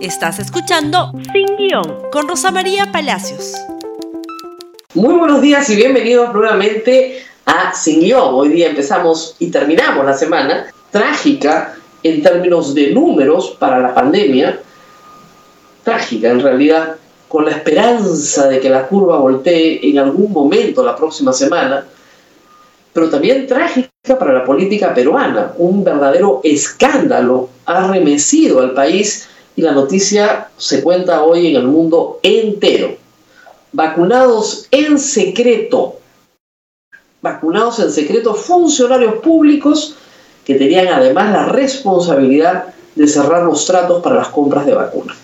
Estás escuchando Sin Guión con Rosa María Palacios. Muy buenos días y bienvenidos nuevamente a Sin Guión. Hoy día empezamos y terminamos la semana trágica en términos de números para la pandemia. Trágica en realidad, con la esperanza de que la curva voltee en algún momento la próxima semana, pero también trágica para la política peruana. Un verdadero escándalo ha remecido al país y la noticia se cuenta hoy en el mundo entero. Vacunados en secreto, vacunados en secreto funcionarios públicos que tenían además la responsabilidad de cerrar los tratos para las compras de vacunas.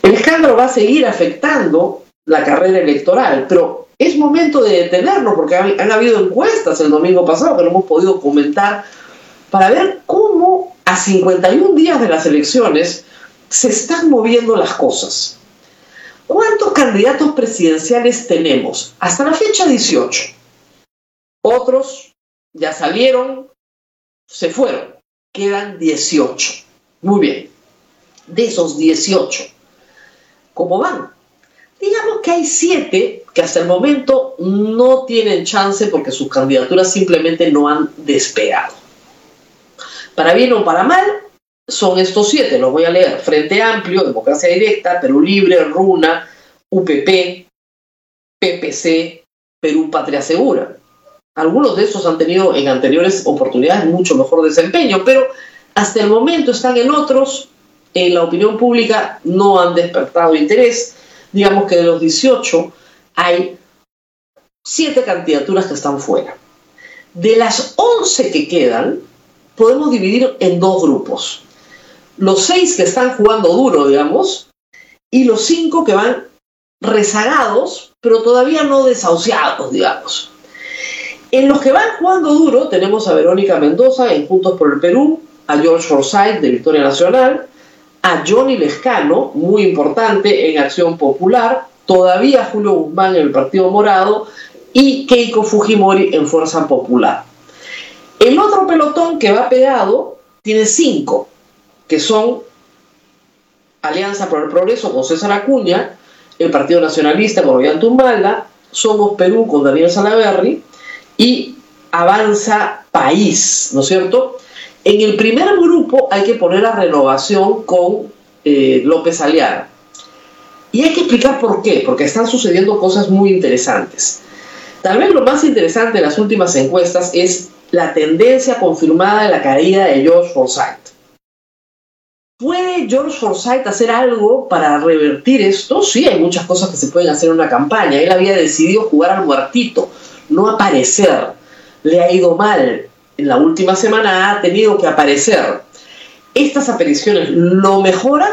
El escándalo va a seguir afectando la carrera electoral, pero es momento de detenerlo porque han, habido encuestas el domingo pasado que no hemos podido comentar para ver cómo a 51 días de las elecciones se están moviendo las cosas. ¿Cuántos candidatos presidenciales tenemos? Hasta la fecha 18. Otros ya salieron, se fueron. Quedan 18. Muy bien. De esos 18, ¿cómo van? Digamos que hay 7 que hasta el momento no tienen chance porque sus candidaturas simplemente no han despegado. Para bien o para mal, son estos siete, los voy a leer. Frente Amplio, Democracia Directa, Perú Libre, RUNA, UPP, PPC, Perú Patria Segura. Algunos de estos han tenido en anteriores oportunidades mucho mejor desempeño, pero hasta el momento están en otros, en la opinión pública no han despertado interés. Digamos que de los 18 hay siete candidaturas que están fuera. De las 11 que quedan, podemos dividir en dos grupos los seis que están jugando duro, digamos, y los cinco que van rezagados, pero todavía no desahuciados, digamos. En los que van jugando duro tenemos a Verónica Mendoza en Juntos por el Perú, a George Forsyth de Victoria Nacional, a Johnny Lescano, muy importante en Acción Popular, todavía Julio Guzmán en el Partido Morado y Keiko Fujimori en Fuerza Popular. El otro pelotón que va pegado tiene cinco, que son Alianza por el Progreso con César Acuña, el Partido Nacionalista con Ollanta Humala, Somos Perú con Daniel Salaverry y Avanza País, ¿no es cierto? En el primer grupo hay que poner a renovación con eh, López Aliaga. Y hay que explicar por qué, porque están sucediendo cosas muy interesantes. Tal vez lo más interesante de las últimas encuestas es la tendencia confirmada de la caída de George Forsyth. ¿Puede George Forsyth hacer algo para revertir esto? Sí, hay muchas cosas que se pueden hacer en una campaña. Él había decidido jugar al muertito, no aparecer. Le ha ido mal. En la última semana ha tenido que aparecer. ¿Estas apariciones lo mejoran?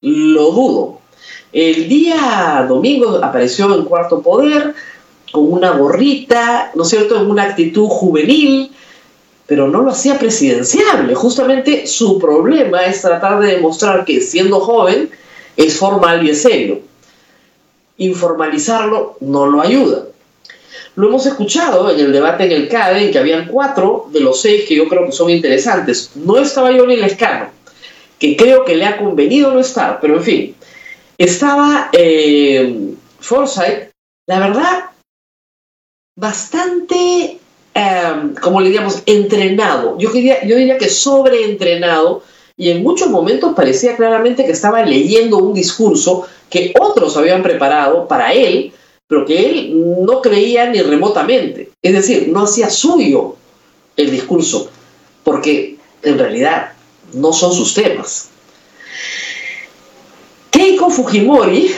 Lo dudo. El día domingo apareció en Cuarto Poder con una gorrita, ¿no es cierto?, en una actitud juvenil, pero no lo hacía presidenciable. Justamente su problema es tratar de demostrar que siendo joven es formal y es serio. Informalizarlo no lo ayuda. Lo hemos escuchado en el debate en el CADE, en que habían cuatro de los seis que yo creo que son interesantes. No estaba Johnny Lescano, que creo que le ha convenido no estar, pero en fin. Estaba eh, Forsyth, la verdad, bastante Em, como le diríamos, entrenado. Yo yo diría que sobreentrenado y en muchos momentos parecía claramente que estaba leyendo un discurso que otros habían preparado para él, pero que él no creía ni remotamente. Es decir, no hacía suyo el discurso, porque en realidad no son sus temas. Keiko Fujimori,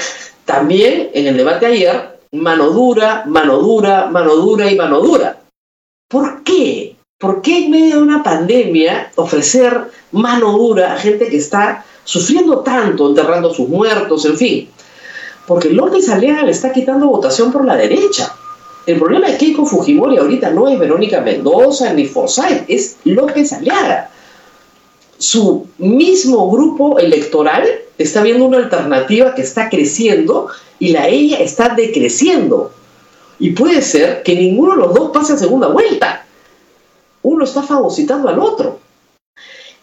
también en el debate ayer, mano dura, mano dura, mano dura y mano dura. ¿Por qué? ¿Por qué en medio de una pandemia ofrecer mano dura a gente que está sufriendo tanto, enterrando a sus muertos, en fin? Porque López Aliaga le está quitando votación por la derecha. El problema es que Keiko Fujimori ahorita no es Verónica Mendoza ni Forsyth, es López Aliaga. Su mismo grupo electoral está viendo una alternativa que está creciendo y la ella está decreciendo. Y puede ser que ninguno de los dos pase a segunda vuelta. Uno está fagocitando al otro.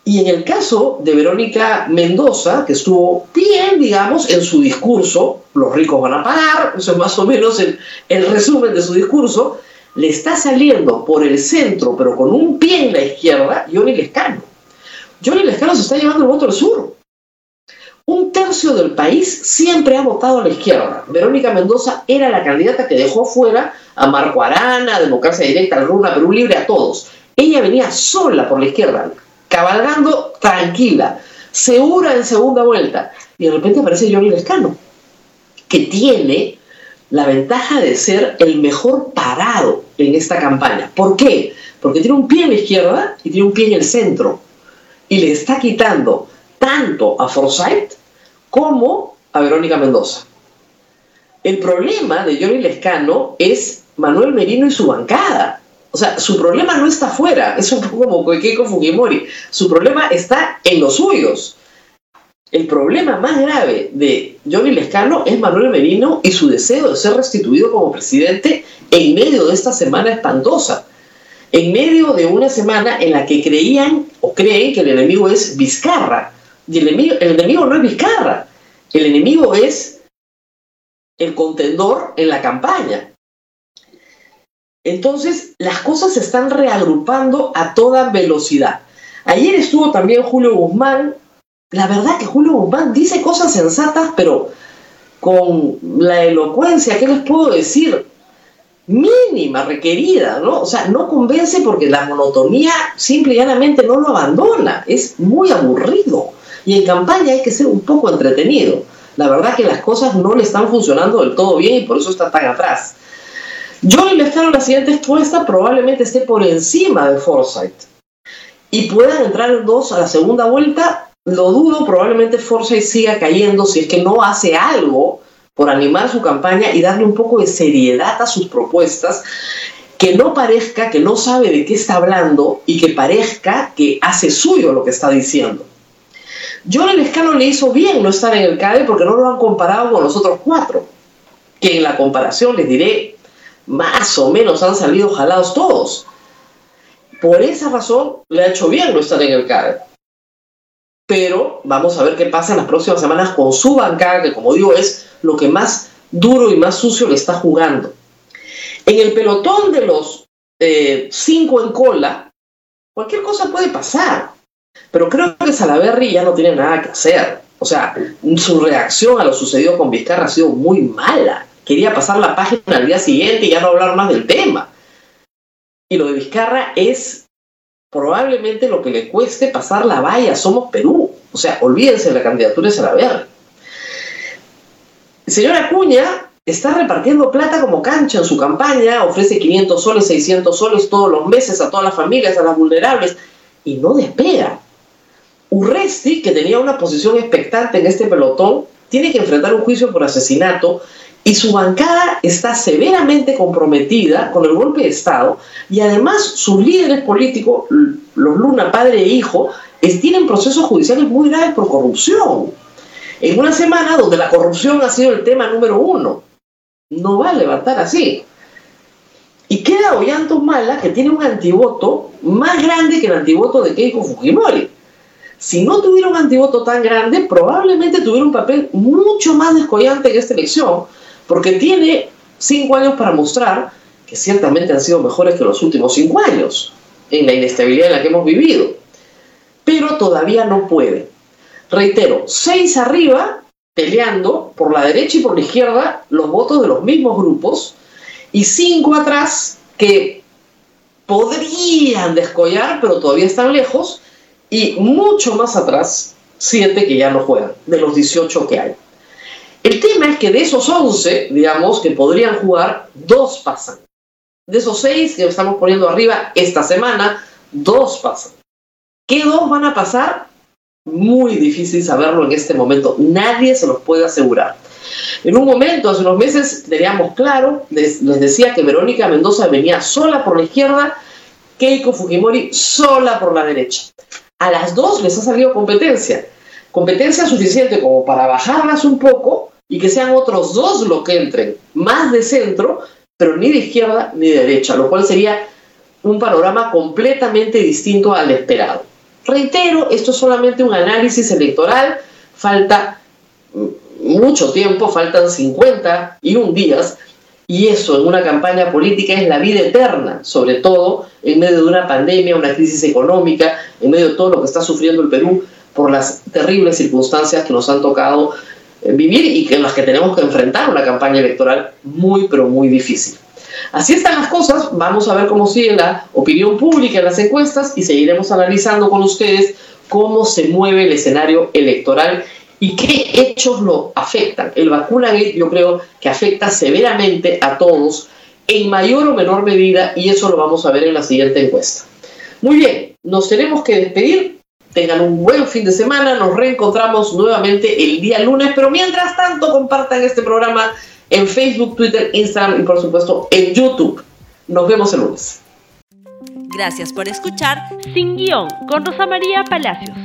Y en el caso de Verónica Mendoza, que estuvo bien, digamos, en su discurso, los ricos van a pagar, eso es más o menos el, resumen de su discurso, le está saliendo por el centro, pero con un pie en la izquierda, Johnny Lescano. Johnny Lescano se está llevando el voto del sur. Un tercio del país siempre ha votado a la izquierda. Verónica Mendoza era la candidata que dejó fuera a Marco Arana, a Democracia Directa, al Runa, Perú Libre, a todos. Ella venía sola por la izquierda, cabalgando tranquila, segura en segunda vuelta. Y de repente aparece Johnny Lescano, que tiene la ventaja de ser el mejor parado en esta campaña. ¿Por qué? Porque tiene un pie en la izquierda y tiene un pie en el centro. Y le está quitando tanto a Forsyth como a Verónica Mendoza. El problema de Johnny Lescano es Manuel Merino y su bancada. O sea, su problema no está afuera, es un poco como Keiko Fujimori. Su problema está en los suyos. El problema más grave de Johnny Lescano es Manuel Merino y su deseo de ser restituido como presidente en medio de esta semana espantosa. En medio de una semana en la que creían o creen que el enemigo es Vizcarra. Y el enemigo, el enemigo no es Vizcarra. El enemigo es el contendor en la campaña. Entonces, las cosas se están reagrupando a toda velocidad. Ayer estuvo también Julio Guzmán. La verdad que Julio Guzmán dice cosas sensatas, pero con la elocuencia, ¿qué les puedo decir? Mínima, requerida, ¿no? O sea, no convence porque la monotonía simple y llanamente no lo abandona. Es muy aburrido. Y en campaña hay que ser un poco entretenido. La verdad que las cosas no le están funcionando del todo bien y por eso está tan atrás. Johnny Lescano, la siguiente expuesta, probablemente esté por encima de Forsyth. Y puedan entrar dos a la segunda vuelta, lo dudo, probablemente Forsyth siga cayendo si es que no hace algo por animar su campaña y darle un poco de seriedad a sus propuestas, que no parezca que no sabe de qué está hablando y que parezca que hace suyo lo que está diciendo. Johnny Lescano le hizo bien no estar en el CADE porque no lo han comparado con los otros cuatro, que en la comparación les diré más o menos han salido jalados todos. Por esa razón le ha hecho bien no estar en el CAE. Pero vamos a ver qué pasa en las próximas semanas con su bancada, que como digo es lo que más duro y más sucio le está jugando. En el pelotón de los eh, cinco en cola, cualquier cosa puede pasar. Pero creo que Salaverry ya no tiene nada que hacer. O sea, su reacción a lo sucedido con Vizcarra ha sido muy mala quería pasar la página al día siguiente y ya no hablar más del tema. Y lo de Vizcarra es probablemente lo que le cueste pasar la valla, somos Perú. O sea, olvídense de la candidatura de Salaverry. El señor Acuña está repartiendo plata como cancha en su campaña, ofrece 500 soles, 600 soles todos los meses a todas las familias, a las vulnerables, y no despega. Urresti, que tenía una posición expectante en este pelotón, tiene que enfrentar un juicio por asesinato y su bancada está severamente comprometida con el golpe de Estado y además sus líderes políticos, los Luna, padre e hijo, tienen procesos judiciales muy graves por corrupción. En una semana donde la corrupción ha sido el tema número uno. No va a levantar así. Y queda Ollanta Mala que tiene un antivoto más grande que el antivoto de Keiko Fujimori. Si no tuviera un antivoto tan grande, probablemente tuviera un papel mucho más descollante en esta elección, porque tiene cinco años para mostrar que ciertamente han sido mejores que los últimos cinco años en la inestabilidad en la que hemos vivido. Pero todavía no puede. Reitero, seis arriba peleando por la derecha y por la izquierda los votos de los mismos grupos y cinco atrás que podrían descollar, pero todavía están lejos, y mucho más atrás, siete que ya no juegan, de los 18 que hay. El tema es que de esos 11, digamos, que podrían jugar, dos pasan. De esos seis que estamos poniendo arriba esta semana, dos pasan. ¿Qué dos van a pasar? Muy difícil saberlo en este momento. Nadie se los puede asegurar. En un momento, hace unos meses, teníamos claro, les decía que Verónica Mendoza venía sola por la izquierda, Keiko Fujimori sola por la derecha. A las dos les ha salido competencia. Competencia suficiente como para bajarlas un poco y que sean otros dos los que entren, más de centro, pero ni de izquierda ni de derecha, lo cual sería un panorama completamente distinto al esperado. Reitero, esto es solamente un análisis electoral, falta mucho tiempo, faltan 51 días, y eso en una campaña política es la vida eterna, sobre todo en medio de una pandemia, una crisis económica, en medio de todo lo que está sufriendo el Perú por las terribles circunstancias que nos han tocado eh, vivir y en las que tenemos que enfrentar una campaña electoral muy, pero muy difícil. Así están las cosas, vamos a ver cómo sigue la opinión pública en las encuestas y seguiremos analizando con ustedes cómo se mueve el escenario electoral y qué hechos lo afectan. El vacunagate yo creo que afecta severamente a todos en mayor o menor medida y eso lo vamos a ver en la siguiente encuesta. Muy bien, nos tenemos que despedir. Tengan un buen fin de semana, nos reencontramos nuevamente el día lunes, pero mientras tanto compartan este programa en Facebook, Twitter, Instagram y por supuesto en YouTube. Nos vemos el lunes. Gracias por escuchar Sin Guión con Rosa María Palacios.